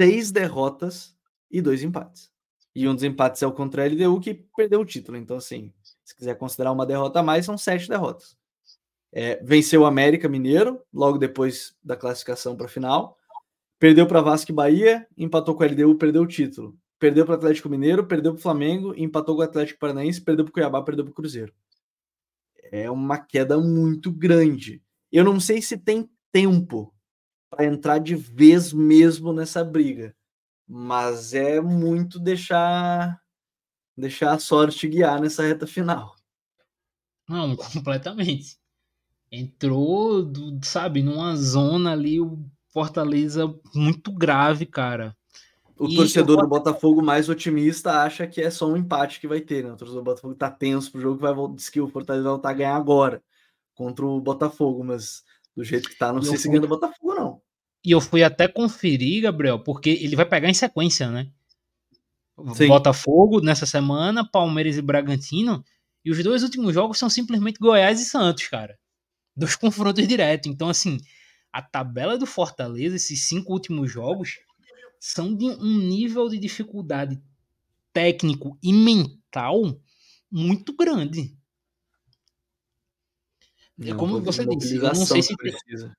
seis derrotas e dois empates. E um dos empates é o contra a LDU que perdeu o título. Então, assim, se quiser considerar uma derrota a mais, são sete derrotas. É, venceu o América Mineiro, logo depois da classificação para a final. Perdeu para Vasco e Bahia, empatou com a LDU, perdeu o título. Perdeu para Atlético Mineiro, perdeu para o Flamengo, empatou com o Atlético Paranaense, perdeu para o Cuiabá, perdeu para o Cruzeiro. É uma queda muito grande. Eu não sei se tem tempo para entrar de vez mesmo nessa briga. Mas é muito deixar deixar a sorte guiar nessa reta final. Não, completamente. Entrou, sabe, numa zona ali, o Fortaleza muito grave, cara. O e torcedor do Botafogo mais otimista acha que é só um empate que vai ter, né? O torcedor do Botafogo tá tenso pro jogo que vai diz que o Fortaleza vai voltar a ganhar agora contra o Botafogo, mas do jeito que tá, não e sei se ganha do Botafogo, não. E eu fui até conferir, Gabriel, porque ele vai pegar em sequência, né? Sim. Botafogo nessa semana, Palmeiras e Bragantino. E os dois últimos jogos são simplesmente Goiás e Santos, cara. Dois confrontos diretos. Então, assim, a tabela do Fortaleza, esses cinco últimos jogos, são de um nível de dificuldade técnico e mental muito grande. É como você disse, eu não sei se precisa.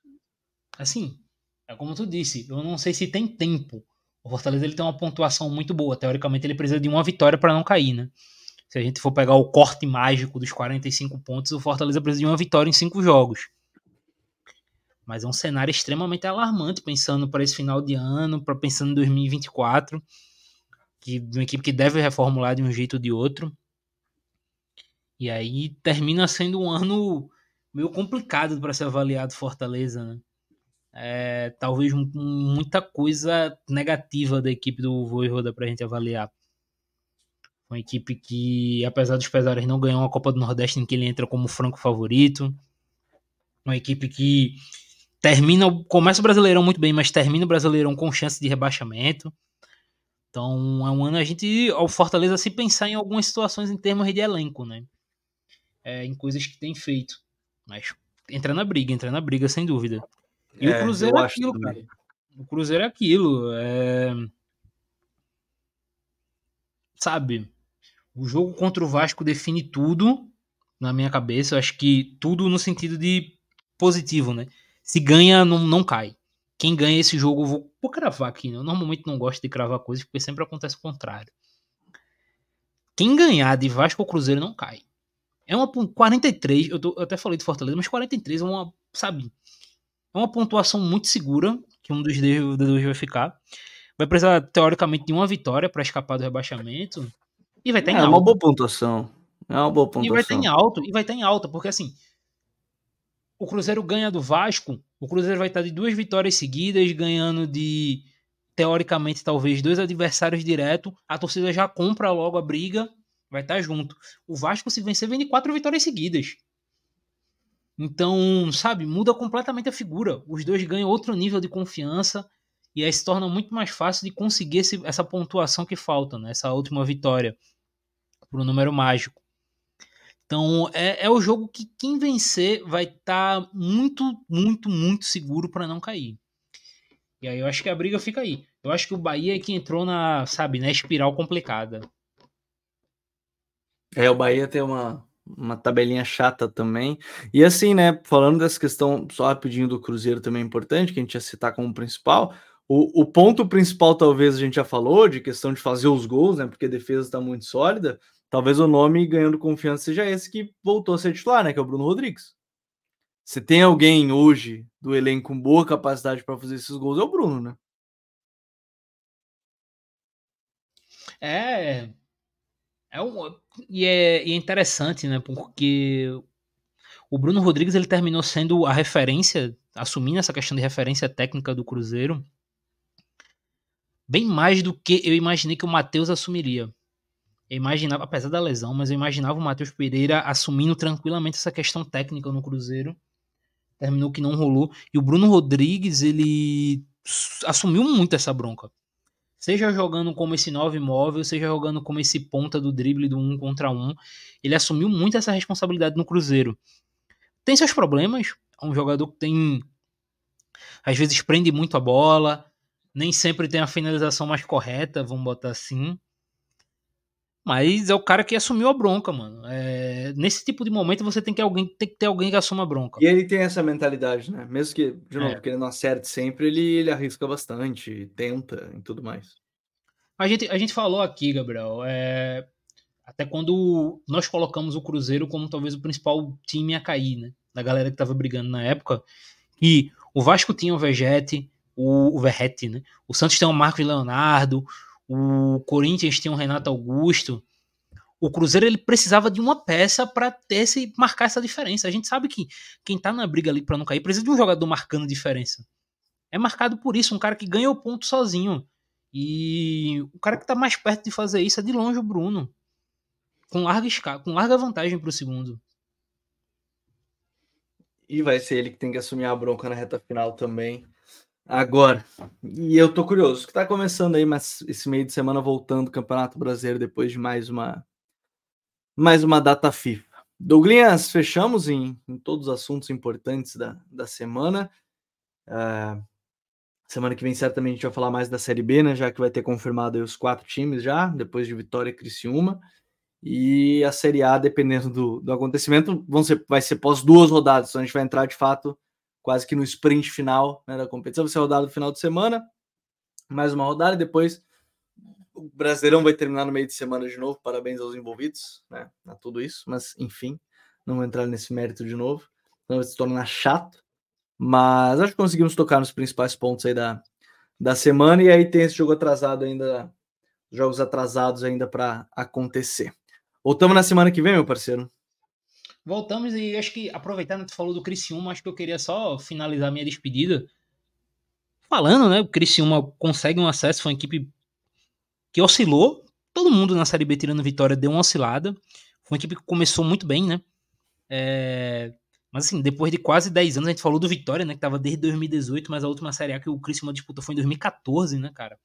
Assim, é como tu disse, eu não sei se tem tempo. O Fortaleza ele tem uma pontuação muito boa. Teoricamente, ele precisa de uma vitória para não cair, né? Se a gente for pegar o corte mágico dos 45 pontos, o Fortaleza precisa de uma vitória em cinco jogos. Mas é um cenário extremamente alarmante pensando para esse final de ano, para pensando em 2024, que uma equipe que deve reformular de um jeito ou de outro. E aí termina sendo um ano meio complicado para ser avaliado Fortaleza, né? É, talvez muita coisa negativa da equipe do Voivoda para a gente avaliar. Uma equipe que, apesar dos pesares, não ganhou a Copa do Nordeste em que ele entra como franco favorito. Uma equipe que termina, começa o Brasileirão muito bem, mas termina o Brasileirão com chance de rebaixamento. Então é um ano a gente, ao Fortaleza, se pensar em algumas situações em termos de elenco, né? É, em coisas que tem feito. Mas entra na briga, entra na briga, sem dúvida. E é, o Cruzeiro é aquilo, cara. O Cruzeiro é aquilo. É... Sabe? O jogo contra o Vasco define tudo na minha cabeça. Eu acho que tudo no sentido de positivo, né? Se ganha, não, não cai. Quem ganha esse jogo, eu vou, vou cravar aqui. Né? Eu normalmente não gosto de cravar coisas, porque sempre acontece o contrário. Quem ganhar de Vasco ou Cruzeiro não cai. É uma 43, eu, tô, eu até falei de Fortaleza, mas 43 é uma, sabe, é uma pontuação muito segura que um dos dois vai ficar. Vai precisar, teoricamente, de uma vitória para escapar do rebaixamento. E vai estar é, em alta. É uma boa pontuação. É uma boa pontuação. E vai estar em alta, e vai estar em alta, porque assim, o Cruzeiro ganha do Vasco, o Cruzeiro vai estar de duas vitórias seguidas, ganhando de, teoricamente, talvez dois adversários direto. A torcida já compra logo a briga, vai estar junto. O Vasco, se vencer, vem de quatro vitórias seguidas. Então, sabe, muda completamente a figura. Os dois ganham outro nível de confiança e aí se torna muito mais fácil de conseguir esse, essa pontuação que falta, né? essa última vitória, para o número mágico. Então é, é o jogo que quem vencer vai estar tá muito, muito, muito seguro para não cair. E aí eu acho que a briga fica aí. Eu acho que o Bahia é que entrou na, sabe, na espiral complicada. É, o Bahia tem uma, uma tabelinha chata também. E assim, né, falando dessa questão, só rapidinho do Cruzeiro também é importante, que a gente ia citar como principal. O, o ponto principal, talvez, a gente já falou, de questão de fazer os gols, né, porque a defesa está muito sólida talvez o nome ganhando confiança seja esse que voltou a ser titular, né? Que é o Bruno Rodrigues. Se tem alguém hoje do elenco com boa capacidade para fazer esses gols, é o Bruno, né? É. É um, e, é, e é interessante, né? Porque o Bruno Rodrigues ele terminou sendo a referência, assumindo essa questão de referência técnica do Cruzeiro, bem mais do que eu imaginei que o Matheus assumiria. Eu imaginava, apesar da lesão, mas eu imaginava o Matheus Pereira assumindo tranquilamente essa questão técnica no Cruzeiro. Terminou que não rolou. E o Bruno Rodrigues, ele assumiu muito essa bronca. Seja jogando como esse 9 móvel, seja jogando como esse ponta do drible do um contra um. Ele assumiu muito essa responsabilidade no Cruzeiro. Tem seus problemas. É um jogador que tem. Às vezes prende muito a bola. Nem sempre tem a finalização mais correta, vamos botar assim. Mas é o cara que assumiu a bronca, mano. É, nesse tipo de momento você tem que, alguém, tem que ter alguém que assuma a bronca. E ele tem essa mentalidade, né? Mesmo que, de novo, é. que ele não acerte sempre, ele, ele arrisca bastante, tenta e tudo mais. A gente, a gente falou aqui, Gabriel, é, até quando nós colocamos o Cruzeiro como talvez o principal time a cair, né? Da galera que tava brigando na época. E O Vasco tinha o Vegete, o, o Verrete, né? O Santos tem o Marcos Leonardo, o Corinthians tem o Renato Augusto. O Cruzeiro ele precisava de uma peça para ter esse marcar essa diferença. A gente sabe que quem tá na briga ali para não cair precisa de um jogador marcando diferença. É marcado por isso, um cara que ganha o ponto sozinho. E o cara que tá mais perto de fazer isso é de longe o Bruno. Com larga com larga vantagem para o segundo. E vai ser ele que tem que assumir a bronca na reta final também. Agora, e eu tô curioso, que tá começando aí, mas esse meio de semana voltando o Campeonato Brasileiro depois de mais uma mais uma data FIFA. Douglas, fechamos em, em todos os assuntos importantes da, da semana. Uh, semana que vem certamente a gente vai falar mais da Série B, né? Já que vai ter confirmado os quatro times já, depois de Vitória e Criciúma. E a Série A, dependendo do, do acontecimento, vão ser, vai ser pós duas rodadas. Então a gente vai entrar de fato quase que no sprint final né, da competição. Vai ser rodada no final de semana, mais uma rodada, e depois o Brasileirão vai terminar no meio de semana de novo. Parabéns aos envolvidos, né? A tudo isso, mas enfim, não vou entrar nesse mérito de novo, não vai se tornar chato. Mas acho que conseguimos tocar nos principais pontos aí da, da semana, e aí tem esse jogo atrasado ainda, jogos atrasados ainda para acontecer. Voltamos na semana que vem, meu parceiro. Voltamos e acho que, aproveitando que tu falou do Criciúma, acho que eu queria só finalizar minha despedida falando, né? O Criciúma consegue um acesso, foi uma equipe que oscilou. Todo mundo na Série B tirando vitória deu uma oscilada. Foi uma equipe que começou muito bem, né? É... Mas assim, depois de quase 10 anos, a gente falou do Vitória, né? Que tava desde 2018, mas a última Série A que o Criciúma disputou foi em 2014, né, cara?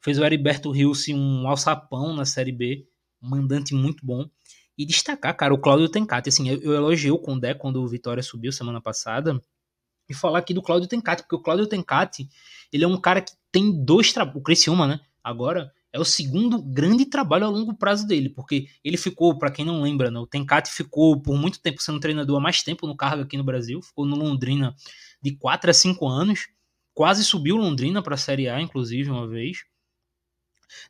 Fez o Heriberto Rios um alçapão na Série B, um mandante muito bom. E destacar, cara, o Cláudio Tencati. Assim, eu, eu elogiei o Condé quando o Vitória subiu semana passada. E falar aqui do Cláudio Tencati, porque o Cláudio Tencati, ele é um cara que tem dois trabalhos. O Criciúma, né? Agora, é o segundo grande trabalho a longo prazo dele, porque ele ficou, para quem não lembra, né, o Tencati ficou por muito tempo sendo treinador há mais tempo no cargo aqui no Brasil, ficou no Londrina de 4 a 5 anos, quase subiu Londrina para a Série A, inclusive, uma vez.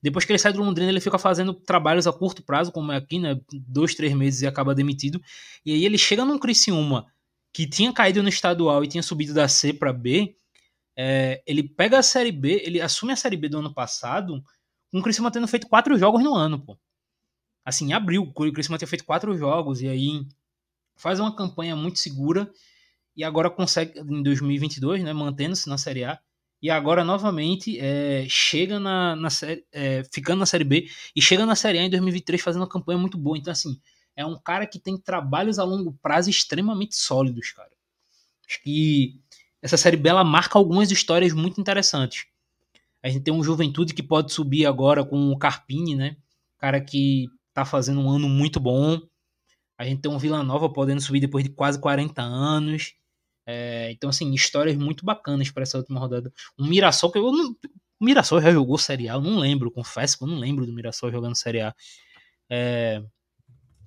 Depois que ele sai do Londrina, ele fica fazendo trabalhos a curto prazo, como é aqui, né? Dois, três meses e acaba demitido. E aí ele chega num Criciúma que tinha caído no estadual e tinha subido da C para B. É, ele pega a Série B, ele assume a Série B do ano passado, com o Criciúma tendo feito quatro jogos no ano, pô. Assim, em abril, o Criciúma tinha feito quatro jogos e aí faz uma campanha muito segura e agora consegue, em 2022, né, mantendo-se na Série A, e agora novamente é, chega na, na série, é, ficando na Série B e chega na Série A em 2023 fazendo uma campanha muito boa. Então, assim, é um cara que tem trabalhos a longo prazo extremamente sólidos, cara. Acho que essa Série B ela marca algumas histórias muito interessantes. A gente tem um Juventude que pode subir agora com o Carpini, né? Cara que tá fazendo um ano muito bom. A gente tem um Vila Nova podendo subir depois de quase 40 anos. É, então, assim, histórias muito bacanas para essa última rodada. O Mirassol, que eu não. O Mirassol já jogou Série A, eu não lembro, confesso que eu não lembro do Mirassol jogando Série A. É,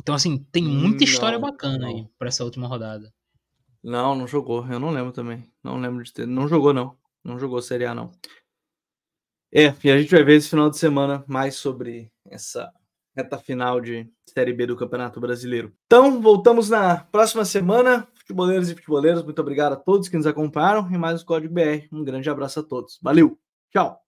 então, assim, tem muita história não, bacana não. aí para essa última rodada. Não, não jogou, eu não lembro também. Não lembro de ter. Não jogou, não. Não jogou Série A, não. É, e a gente vai ver esse final de semana mais sobre essa reta final de Série B do Campeonato Brasileiro. Então, voltamos na próxima semana. Futeboleiros e futeboleiras, muito obrigado a todos que nos acompanharam e mais o Código BR. Um grande abraço a todos. Valeu, tchau!